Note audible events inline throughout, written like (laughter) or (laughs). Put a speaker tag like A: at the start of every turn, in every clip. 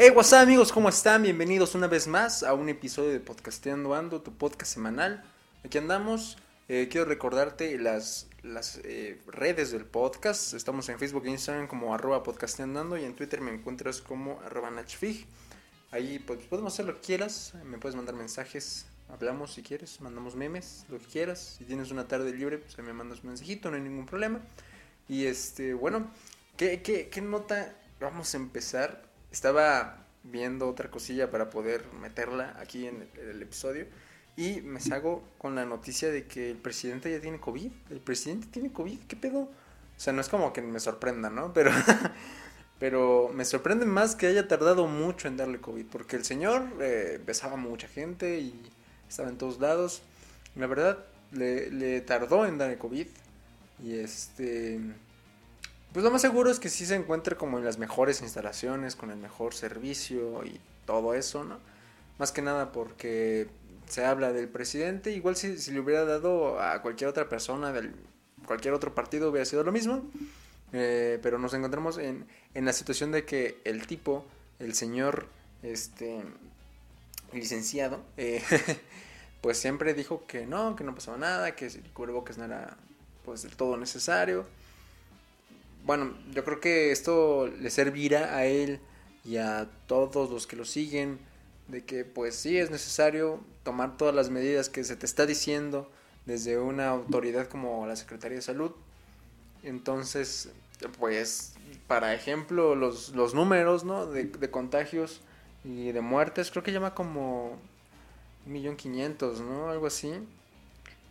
A: Hey, what's up amigos, ¿cómo están? Bienvenidos una vez más a un episodio de Podcasteando Ando, tu podcast semanal. Aquí andamos. Eh, quiero recordarte las, las eh, redes del podcast. Estamos en Facebook e Instagram como arroba podcasteando ando y en Twitter me encuentras como arroba nachfig. Ahí pues, podemos hacer lo que quieras, me puedes mandar mensajes, hablamos si quieres, mandamos memes, lo que quieras. Si tienes una tarde libre, pues me mandas un mensajito, no hay ningún problema. Y este, bueno, ¿qué, qué, qué nota vamos a empezar? Estaba viendo otra cosilla para poder meterla aquí en el, el episodio. Y me salgo con la noticia de que el presidente ya tiene COVID. El presidente tiene COVID, ¿qué pedo? O sea, no es como que me sorprenda, ¿no? Pero, (laughs) pero me sorprende más que haya tardado mucho en darle COVID. Porque el señor eh, besaba a mucha gente y estaba en todos lados. La verdad, le tardó en darle COVID. Y este... Pues lo más seguro es que sí se encuentre como en las mejores instalaciones, con el mejor servicio y todo eso, ¿no? Más que nada porque se habla del presidente, igual si, le hubiera dado a cualquier otra persona del cualquier otro partido hubiera sido lo mismo, eh, pero nos encontramos en, en la situación de que el tipo, el señor, este, licenciado, eh, (laughs) pues siempre dijo que no, que no pasaba nada, que el cubrebocas no era pues del todo necesario bueno, yo creo que esto le servirá a él y a todos los que lo siguen de que pues sí es necesario tomar todas las medidas que se te está diciendo desde una autoridad como la Secretaría de Salud. Entonces, pues, para ejemplo, los, los números, ¿no? De, de contagios y de muertes, creo que llama como un millón quinientos, ¿no? Algo así.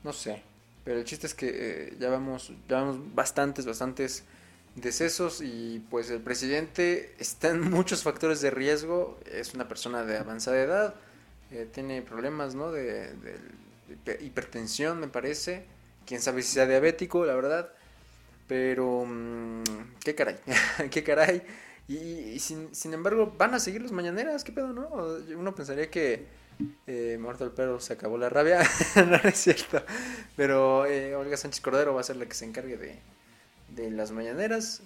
A: No sé. Pero el chiste es que eh, ya vamos, ya vamos bastantes, bastantes decesos y pues el presidente está en muchos factores de riesgo, es una persona de avanzada edad, eh, tiene problemas ¿no? de, hipertensión me parece, quién sabe si sea diabético, la verdad, pero mmm, qué caray, (laughs) qué caray, y, y sin, sin, embargo van a seguir las mañaneras, qué pedo, ¿no? Uno pensaría que eh, muerto el perro se acabó la rabia, (laughs) no, es cierto, pero eh, Olga Sánchez Cordero va a ser la que se encargue de de las mañaneras.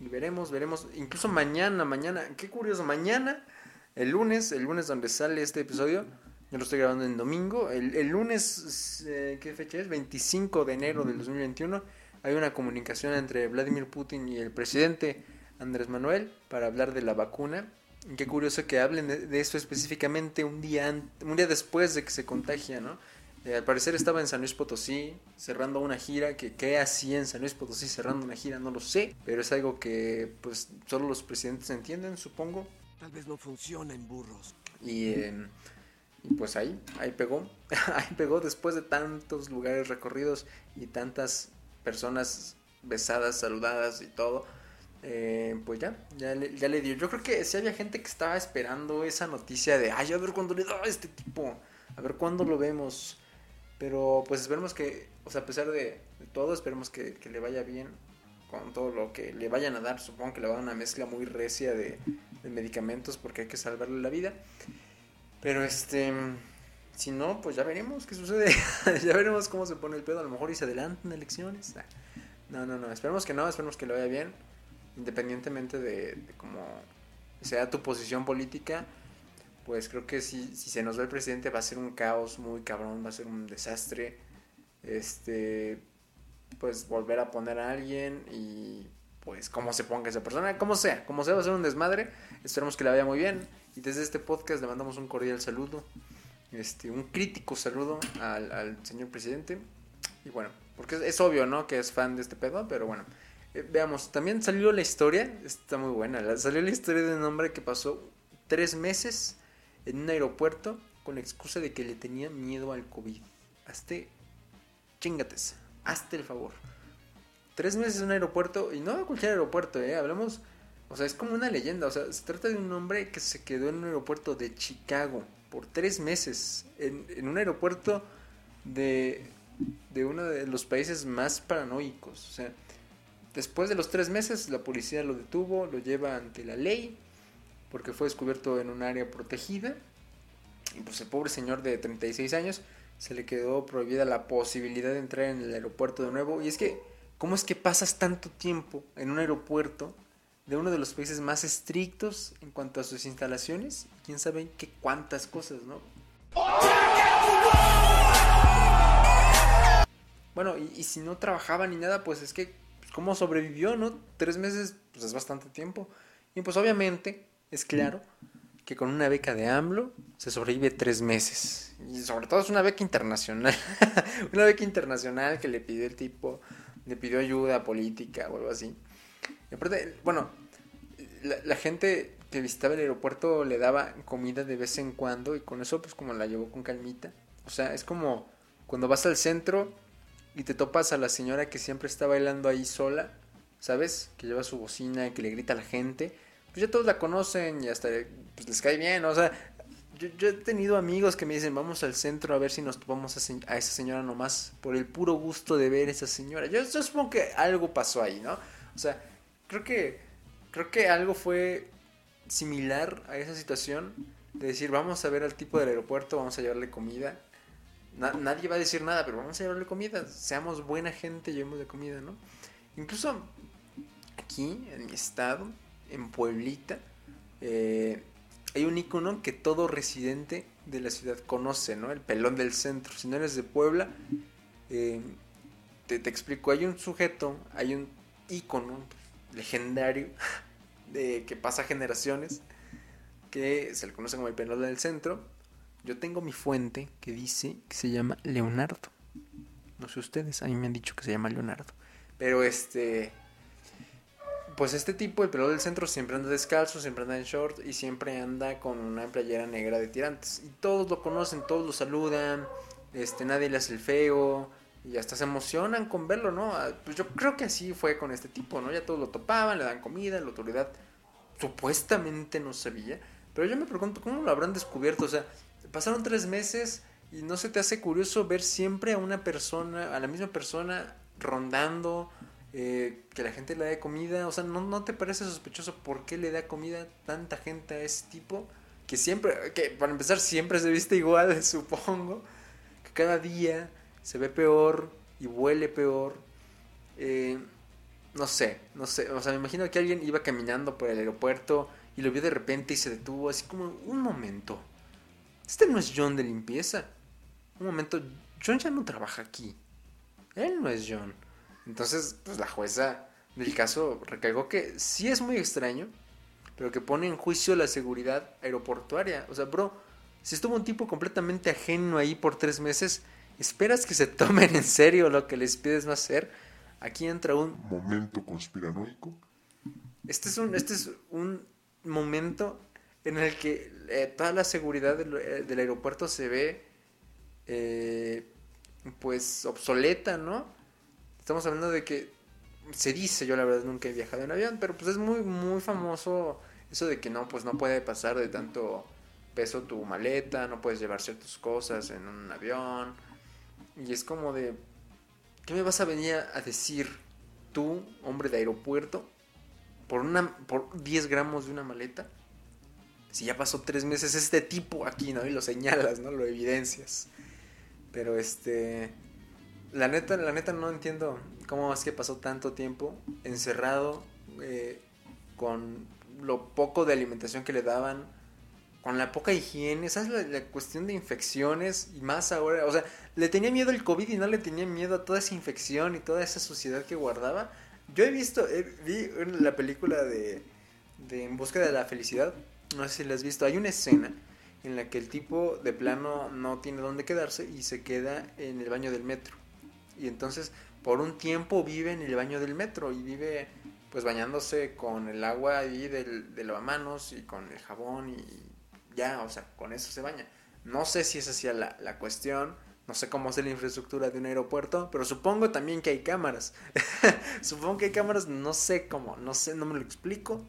A: Y veremos, veremos. Incluso mañana, mañana. Qué curioso. Mañana, el lunes, el lunes donde sale este episodio. Yo lo estoy grabando en domingo. El, el lunes, eh, ¿qué fecha es? 25 de enero del 2021. Hay una comunicación entre Vladimir Putin y el presidente Andrés Manuel para hablar de la vacuna. Y qué curioso que hablen de, de eso específicamente un día, un día después de que se contagia, ¿no? Eh, al parecer estaba en San Luis Potosí cerrando una gira, que qué hacía en San Luis Potosí cerrando una gira, no lo sé, pero es algo que pues solo los presidentes entienden, supongo.
B: Tal vez no funciona en burros.
A: Y, eh, y pues ahí, ahí pegó, (laughs) ahí pegó después de tantos lugares recorridos y tantas personas besadas, saludadas y todo. Eh, pues ya, ya le, ya le dio. Yo creo que si había gente que estaba esperando esa noticia de, ay, a ver cuándo le da a este tipo, a ver cuándo lo vemos. Pero pues esperemos que, o sea, a pesar de, todo, esperemos que, que, le vaya bien con todo lo que le vayan a dar. Supongo que le va a dar una mezcla muy recia de, de medicamentos porque hay que salvarle la vida. Pero este, si no, pues ya veremos qué sucede. (laughs) ya veremos cómo se pone el pedo. A lo mejor y se adelantan elecciones. No, no, no. Esperemos que no, esperemos que le vaya bien. Independientemente de, de cómo sea tu posición política pues creo que si, si se nos va el presidente va a ser un caos muy cabrón, va a ser un desastre. Este, pues volver a poner a alguien y pues cómo se ponga esa persona, como sea, como sea, va a ser un desmadre. Esperemos que le vaya muy bien. Y desde este podcast le mandamos un cordial saludo, este, un crítico saludo al, al señor presidente. Y bueno, porque es, es, obvio, ¿no? Que es fan de este pedo, pero bueno. Eh, veamos, también salió la historia, está muy buena, salió la historia de un hombre que pasó tres meses en un aeropuerto con la excusa de que le tenía miedo al COVID. Hazte, chingates, hazte el favor. Tres meses en un aeropuerto, y no cualquier aeropuerto, ¿eh? Hablamos, o sea, es como una leyenda, o sea, se trata de un hombre que se quedó en un aeropuerto de Chicago por tres meses, en, en un aeropuerto de, de uno de los países más paranoicos, o sea, después de los tres meses la policía lo detuvo, lo lleva ante la ley, porque fue descubierto en un área protegida. Y pues el pobre señor de 36 años se le quedó prohibida la posibilidad de entrar en el aeropuerto de nuevo. Y es que, ¿cómo es que pasas tanto tiempo en un aeropuerto de uno de los países más estrictos en cuanto a sus instalaciones. Quién sabe qué cuántas cosas, ¿no? Bueno, y, si no trabajaba ni nada, pues es que, pues, ¿cómo sobrevivió, no? Tres meses, pues es bastante tiempo. Y pues obviamente, es claro que con una beca de AMLO se sobrevive tres meses. Y sobre todo es una beca internacional. (laughs) una beca internacional que le pidió el tipo, le pidió ayuda política o algo así. Y aparte, bueno, la, la, gente que visitaba el aeropuerto le daba comida de vez en cuando y con eso pues como la llevó con calmita. O sea, es como cuando vas al centro y te topas a la señora que siempre está bailando ahí sola, ¿sabes? Que lleva su bocina que le grita a la gente. Pues ya todos la conocen y hasta pues, les cae bien, o sea, yo, he tenido amigos que me dicen, vamos al centro a ver si nos topamos a, esa señora nomás por el puro gusto de ver a esa señora. Yo, supongo que algo pasó ahí, ¿no? O sea, creo que, creo que algo fue similar a esa situación de decir, vamos a ver al tipo del aeropuerto, vamos a llevarle comida nadie va a decir nada, pero vamos a llevarle comida. Seamos buena gente, llevemos de comida, ¿no? Incluso aquí, en mi estado, en Pueblita, eh, hay un icono que todo residente de la ciudad conoce, ¿no? El pelón del centro. Si no eres de Puebla, eh, te, te, explico. Hay un sujeto, hay un icono legendario (laughs) de que pasa generaciones que se le conoce como el pelón del centro yo tengo mi fuente que dice que se llama Leonardo. No sé ustedes, a mí me han dicho que se llama Leonardo. Pero este. Pues este tipo, el pelo del centro, siempre anda descalzo, siempre anda en short y siempre anda con una playera negra de tirantes. Y todos lo conocen, todos lo saludan, este, nadie le hace el feo y hasta se emocionan con verlo, ¿no? Ah, pues yo creo que así fue con este tipo, ¿no? Ya todos lo topaban, le dan comida, la autoridad supuestamente no sabía. Pero yo me pregunto, ¿cómo lo habrán descubierto? O sea, pasaron tres meses y no se te hace curioso ver siempre a una persona, a la misma persona rondando, eh, que la gente le dé comida, o sea, ¿no, ¿no te parece sospechoso por qué le da comida tanta gente a ese tipo? Que siempre, que para empezar siempre se viste igual, (laughs) supongo, que cada día se ve peor y huele peor. Eh, no sé, no sé, o sea, me imagino que alguien iba caminando por el aeropuerto y lo vio de repente y se detuvo así como un momento este no es John de limpieza. Un momento, John ya no trabaja aquí. Él no es John. Entonces, pues la jueza del caso recargó que sí es muy extraño, pero que pone en juicio la seguridad aeroportuaria. O sea, bro, si estuvo un tipo completamente ajeno ahí por tres meses, ¿esperas que se (laughs) tomen en serio lo que les pides no hacer? Aquí entra un
C: momento conspiranoico.
A: Este es un, este es un momento en el que eh, toda la seguridad eh, del, aeropuerto se ve eh, pues obsoleta, ¿no? Estamos hablando de que se dice, yo la verdad nunca he viajado en avión, pero pues es muy muy famoso eso de que no pues no puede pasar de tanto peso tu maleta, no puedes llevar ciertas cosas en un avión y es como de ¿qué me vas a venir a decir tú, hombre de aeropuerto, por una por 10 gramos de una maleta? si ya pasó tres meses este tipo aquí, ¿no? Y lo señalas, ¿no? Lo evidencias. Pero este... La neta, la neta no entiendo cómo es que pasó tanto tiempo encerrado eh, con lo poco de alimentación que le daban, con la poca higiene, ¿sabes? La, la, cuestión de infecciones y más ahora, o sea, le tenía miedo el COVID y no le tenía miedo a toda esa infección y toda esa suciedad que guardaba. Yo he visto, vi la película de, de En busca de la felicidad no sé si la has visto, hay una escena en la que el tipo de plano no tiene dónde quedarse y se queda en el baño del metro. Y entonces por un tiempo vive en el baño del metro y vive pues bañándose con el agua ahí del, de lavamanos y con el jabón y ya, o sea, con eso se baña. No sé si esa sea la, la cuestión, no sé cómo es la infraestructura de un aeropuerto, pero supongo también que hay cámaras. (laughs) supongo que hay cámaras, no sé cómo, no sé, no me lo explico,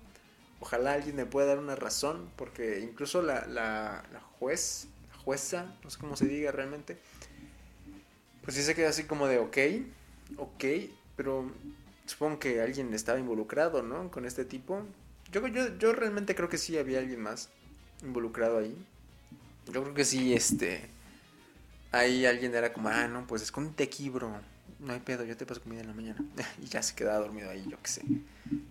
A: ojalá alguien me pueda dar una razón, porque incluso la, la, juez, la jueza, no sé cómo se diga realmente, pues sí se queda así como de, ok, ok, pero supongo que alguien estaba involucrado, ¿no? Con este tipo. Yo, yo, yo realmente creo que sí había alguien más involucrado ahí. Yo creo que sí, este... Ahí alguien era como, ah, no, pues escóndete aquí, bro. No hay pedo, yo te paso comida en la mañana. (laughs) y ya se quedaba dormido ahí, yo qué sé.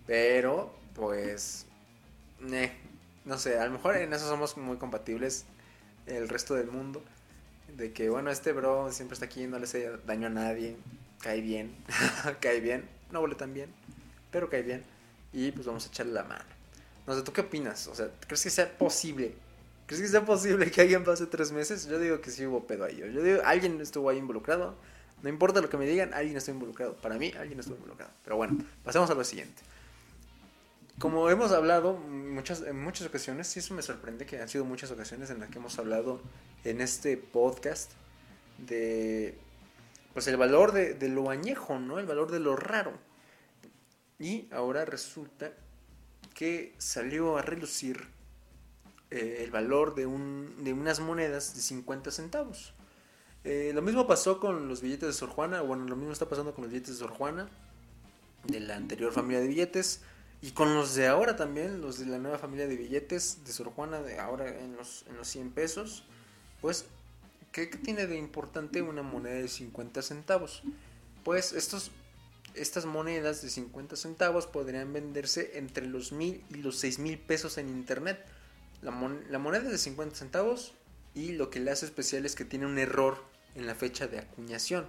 A: Pero pues, eh, no sé, a lo mejor en eso somos muy compatibles el resto del mundo. De que, bueno, este bro siempre está aquí, no le hace daño a nadie, cae bien, (laughs) cae bien, no huele tan bien, pero cae bien. Y pues vamos a echarle la mano. No sé, ¿tú qué opinas? O sea, ¿crees que sea posible? ¿Crees que sea posible que alguien pase tres meses? Yo digo que sí hubo pedo ahí. Yo digo, alguien estuvo ahí involucrado. No importa lo que me digan, alguien estuvo involucrado. Para mí, alguien estuvo involucrado. Pero bueno, pasemos a lo siguiente. Como hemos hablado muchas, en muchas ocasiones, sí eso me sorprende que han sido muchas ocasiones en las que hemos hablado en este podcast de pues el valor de, de lo añejo, ¿no? El valor de lo raro. Y ahora resulta que salió a relucir eh, el valor de, un, de unas monedas de 50 centavos. Eh, lo mismo pasó con los billetes de Sor Juana, bueno, lo mismo está pasando con los billetes de Sor Juana, de la anterior familia de billetes. Y con los de ahora también, los de la nueva familia de billetes de Sor Juana, de ahora en los, en los 100 pesos, pues, ¿qué, tiene de importante una moneda de 50 centavos? Pues estos, estas monedas de 50 centavos podrían venderse entre los mil y los seis mil pesos en internet. La, la moneda de 50 centavos y lo que le hace especial es que tiene un error en la fecha de acuñación,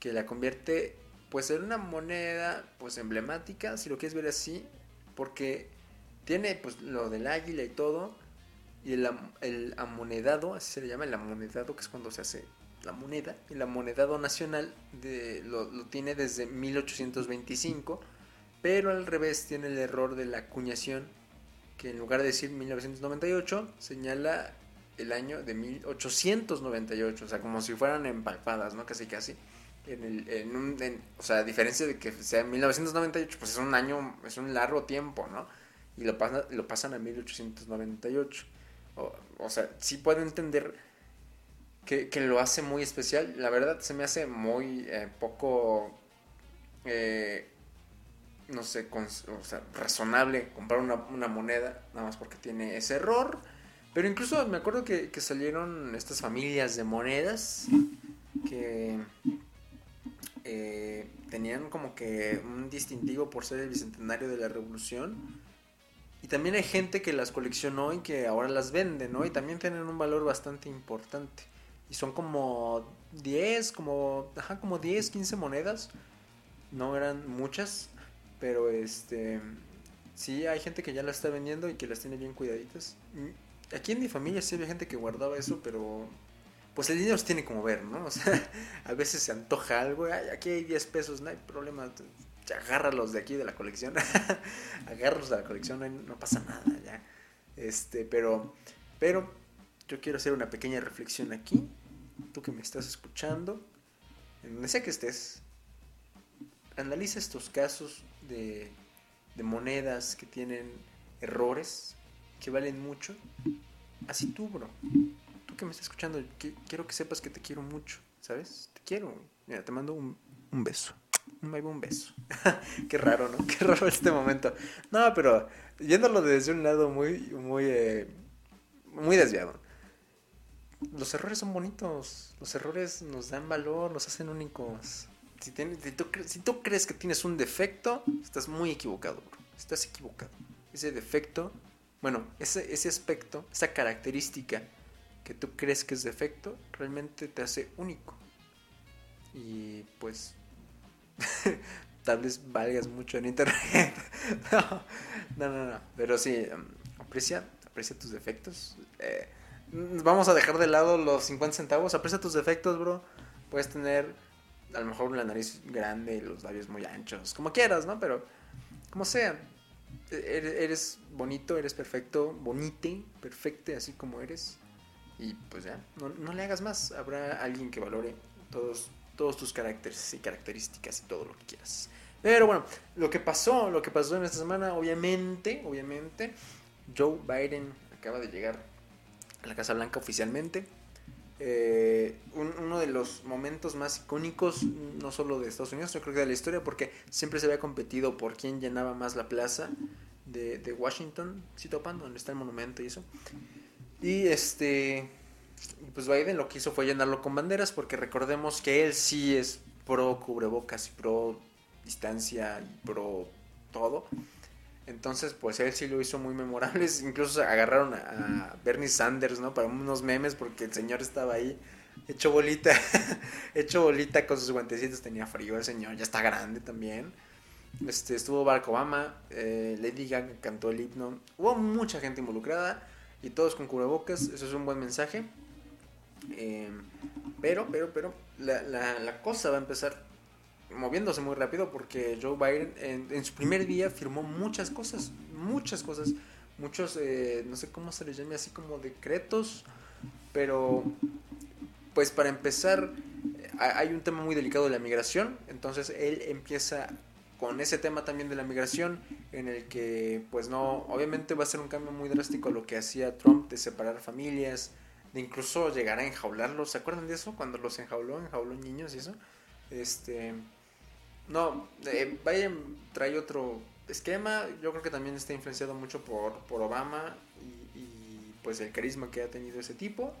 A: que la convierte pues ser una moneda pues emblemática, si lo quieres ver así, porque tiene pues lo del águila y todo, y el, el amonedado, así se le llama el amonedado, que es cuando se hace la moneda, el amonedado nacional de, lo, lo tiene desde 1825, pero al revés tiene el error de la acuñación, que en lugar de decir 1998, señala el año de 1898, o sea, como si fueran empalpadas, ¿no? Casi, casi en el, en un, o sea, a diferencia de que sea 1998, pues es un año, es un largo tiempo, ¿no? Y lo, pasa, lo pasan a 1898. O, o sea, sí puedo entender que, que, lo hace muy especial. La verdad, se me hace muy eh, poco, eh, no sé, o sea, razonable comprar una, una, moneda, nada más porque tiene ese error. Pero incluso me acuerdo que, que salieron estas familias de monedas que eh, tenían como que un distintivo por ser el bicentenario de la revolución. Y también hay gente que las coleccionó y que ahora las vende, ¿no? Y también tienen un valor bastante importante. Y son como 10, como, ajá, como 10, 15 monedas. No eran muchas, pero este sí hay gente que ya las está vendiendo y que las tiene bien cuidaditas. Aquí en mi familia sí había gente que guardaba eso, pero pues el dinero se tiene como ver, ¿no? (laughs) O sea, a veces se antoja algo, Ay, aquí hay 10 pesos, no hay problema, agárralos de aquí de la colección, (laughs) agárralos de la colección, no, pasa nada, ya. Este, pero, pero yo quiero hacer una pequeña reflexión aquí, tú que me estás escuchando, en donde sea que estés, analiza estos casos de, de monedas que tienen errores, que valen mucho, así tú, bro que me estás escuchando, quiero que sepas que te quiero mucho, ¿sabes? Te quiero. Mira, te mando un, un beso. Un, un beso. (laughs) Qué raro, ¿no? (laughs) Qué raro este momento. No, pero yéndolo desde un lado muy, muy, eh, muy desviado. Los errores son bonitos. Los errores nos dan valor, nos hacen únicos. Si, tú crees que tienes un defecto, estás muy equivocado, bro. Estás equivocado. Ese defecto, bueno, ese, ese aspecto, esa característica que tú crees que es defecto realmente te hace único. Y pues (laughs) tal vez valgas mucho en internet. (laughs) no, no, no, Pero sí, em, aprecia, aprecia tus defectos. Eh, vamos a dejar de lado los 50 centavos. Aprecia tus defectos, bro. Puedes tener a lo mejor la nariz grande y los labios muy anchos, como quieras, ¿no? Pero como sea. E-, eres bonito, eres perfecto, bonite, perfecte, así como eres. Y pues ya, no, le hagas más. Habrá alguien que valore todos, todos tus caracteres y características y todo lo que quieras. Pero bueno, lo que pasó, lo que pasó en esta semana, obviamente, obviamente, Joe Biden acaba de llegar a la Casa Blanca oficialmente. Eh, uno de los momentos más icónicos, no solo de Estados Unidos, yo creo que de la historia, porque siempre se había competido por quién llenaba más la plaza de, de Washington, si topan, donde está el monumento y eso. Y este, pues Biden lo que hizo fue llenarlo con banderas porque recordemos que él sí es pro cubrebocas y pro distancia y pro todo. Entonces, pues él sí lo hizo muy memorable. (laughs) Incluso agarraron a Bernie Sanders, ¿no? Para unos memes porque el señor estaba ahí hecho bolita, (laughs) hecho bolita con sus guantecitos. Tenía frío el señor, ya está grande también. Este, estuvo Barack Obama, eh, Lady Gaga cantó el himno. Hubo mucha gente involucrada y todos con cubrebocas. Eso es un buen mensaje. Eh, pero, pero, pero, la, la, cosa va a empezar moviéndose muy rápido porque Joe Biden en, su primer día firmó muchas cosas, muchas cosas, muchos, eh, no sé cómo se les llame así como decretos, pero pues para empezar hay un tema muy delicado de la migración, entonces él empieza con ese tema también de la migración en el que pues no, obviamente va a ser un cambio muy drástico a lo que hacía Trump de separar familias, de incluso llegar a enjaularlos, ¿se acuerdan de eso? Cuando los enjauló, enjauló niños y eso. Este, no, eh, trae otro esquema. Yo creo que también está influenciado mucho por, por Obama y, pues el carisma que ha tenido ese tipo.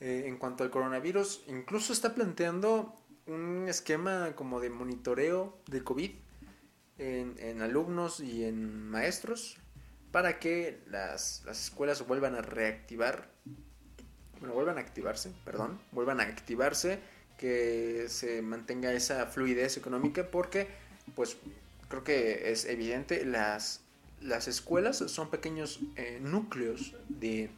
A: Eh, en cuanto al coronavirus, incluso está planteando un esquema como de monitoreo de COVID en, alumnos y en maestros para que las, las escuelas vuelvan a reactivar, bueno, vuelvan a activarse, perdón, vuelvan a activarse que se mantenga esa fluidez económica porque pues creo que es evidente las, las escuelas son pequeños eh, núcleos de,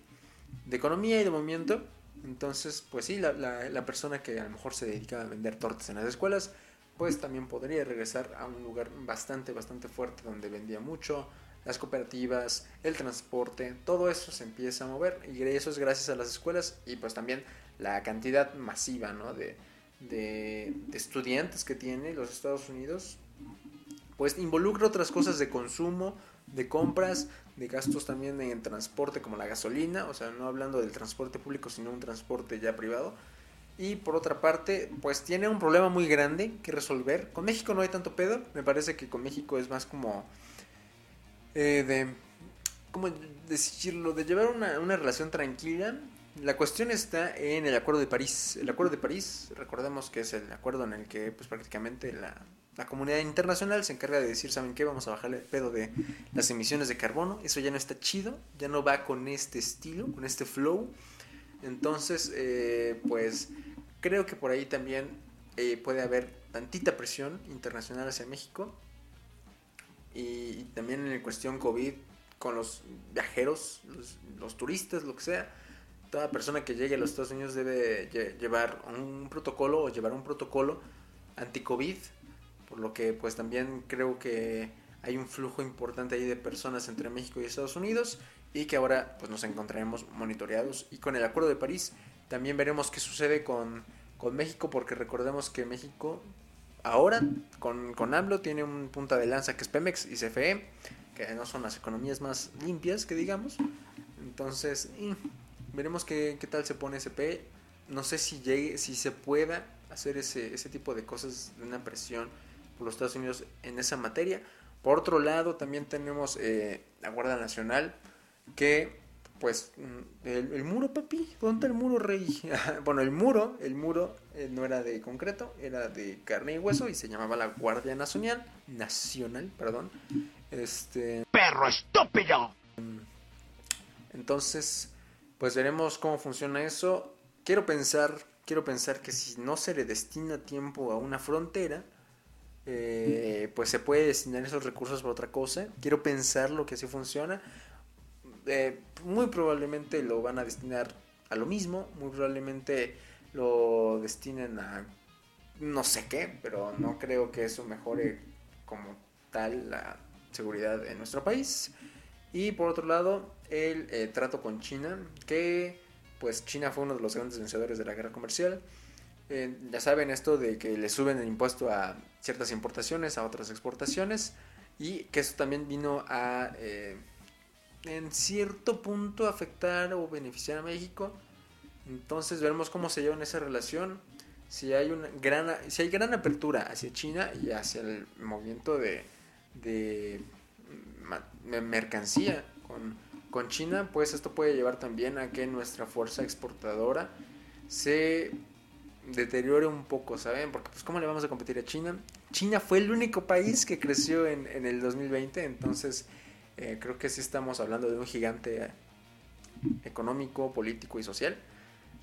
A: de, economía y de movimiento. Entonces pues sí la, la, la, persona que a lo mejor se dedica a vender tortas en las escuelas pues también podría regresar a un lugar bastante bastante fuerte donde vendía mucho las cooperativas, el transporte, todo eso se empieza a mover y eso es gracias a las escuelas y pues también la cantidad masiva ¿no? de, de, estudiantes que tiene los Estados Unidos, pues involucra otras cosas de consumo, de compras, de gastos también en transporte como la gasolina, o sea, no hablando del transporte público, sino un transporte ya privado. Y por otra parte, pues tiene un problema muy grande que resolver. Con México no hay tanto pedo, me parece que con México es más como eh, de, ¿cómo decirlo? De llevar una, una relación tranquila, la cuestión está en el Acuerdo de París. El Acuerdo de París, recordemos que es el acuerdo en el que pues prácticamente la, comunidad internacional se encarga de decir, ¿saben qué? Vamos a bajar el pedo de las emisiones de carbono. Eso ya no está chido, ya no va con este estilo, con este flow. Entonces, eh, pues creo que por ahí también eh, puede haber tantita presión internacional hacia México. Y, también en la cuestión COVID con los viajeros, los, los turistas, lo que sea toda persona que llegue a los Estados Unidos debe llevar un protocolo o llevar un protocolo anti-COVID, por lo que pues también creo que hay un flujo importante ahí de personas entre México y Estados Unidos y que ahora pues nos encontraremos monitoreados y con el Acuerdo de París también veremos qué sucede con, con México porque recordemos que México ahora con, con AMLO tiene un punta de lanza que es Pemex y CFE que no son las economías más limpias que digamos entonces Veremos qué, qué tal se pone SP. No sé si llegue, si se pueda hacer ese, ese tipo de cosas de una presión por los Estados Unidos en esa materia. Por otro lado, también tenemos eh, la Guardia Nacional, que, pues, mm, el, muro, papi, ¿dónde está el muro, rey? (laughs) bueno, el muro, el muro eh, no era de concreto, era de carne y hueso y se llamaba la Guardia Nacional, Nacional, perdón. Este...
B: ¡Perro estúpido!
A: Entonces, pues veremos cómo funciona eso. Quiero pensar, quiero pensar que si no se le destina tiempo a una frontera, eh, pues se puede destinar esos recursos para otra cosa. Quiero pensar lo que así funciona. Eh, muy probablemente lo van a destinar a lo mismo, muy probablemente lo destinen a no sé qué, pero no creo que eso mejore como tal la seguridad en nuestro país. Y por otro lado, el eh, trato con China, que pues China fue uno de los grandes vencedores de la guerra comercial. Eh, ya saben esto de que le suben el impuesto a ciertas importaciones, a otras exportaciones, y que eso también vino a, en cierto punto, afectar o beneficiar a México. Entonces veremos cómo se lleva en esa relación. Si hay, una gran, si hay gran apertura hacia China y hacia el movimiento de, de mercancía con, con China, pues esto puede llevar también a que nuestra fuerza exportadora se deteriore un poco, ¿saben? Porque pues ¿cómo le vamos a competir a China? China fue el único país que creció en, en el 2020, entonces Eh, creo que sí estamos hablando de un gigante económico, político y social.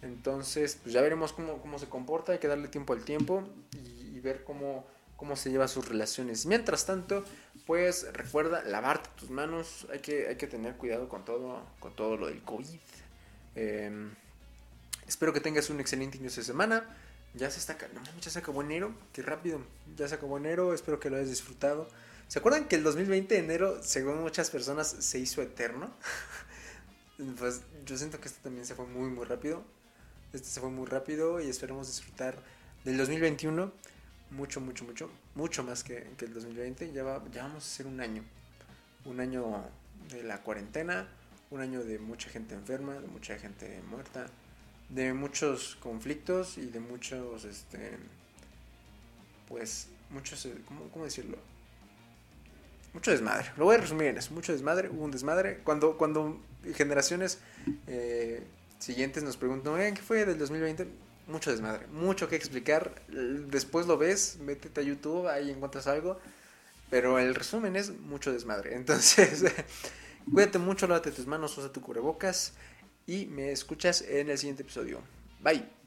A: Entonces, pues ya veremos cómo, cómo se comporta, hay que darle tiempo al tiempo y, y ver cómo, cómo se lleva sus relaciones. Mientras tanto, pues recuerda lavarte tus manos, hay que, hay que tener cuidado con todo, con todo lo del COVID. Eh, espero que tengas un excelente inicio de semana. Ya se está, no, ya se acabó enero, qué rápido, ya se acabó enero, espero que lo hayas disfrutado. ¿Se acuerdan que el 2020 de enero, según muchas personas, se hizo eterno? (laughs) pues yo siento que este también se fue muy, muy rápido. Este se fue muy rápido y esperemos disfrutar del 2021 mucho, mucho, mucho, mucho más que, que el 2020. Ya, va, ya vamos a ser un año. Un año de la cuarentena, un año de mucha gente enferma, de mucha gente muerta, de muchos conflictos y de muchos, este, pues, muchos, ¿cómo, cómo decirlo? Mucho desmadre. Lo voy a resumir en eso. Mucho desmadre. Hubo un desmadre. Cuando, cuando generaciones eh, siguientes nos preguntan, ¿qué fue del 2020? Mucho desmadre. Mucho que explicar. Después lo ves, métete a YouTube, ahí encuentras algo. Pero el resumen es mucho desmadre. (laughs) Entonces, cuídate mucho, lávate tus manos, usa tu cubrebocas. Y me escuchas en el siguiente episodio. Bye.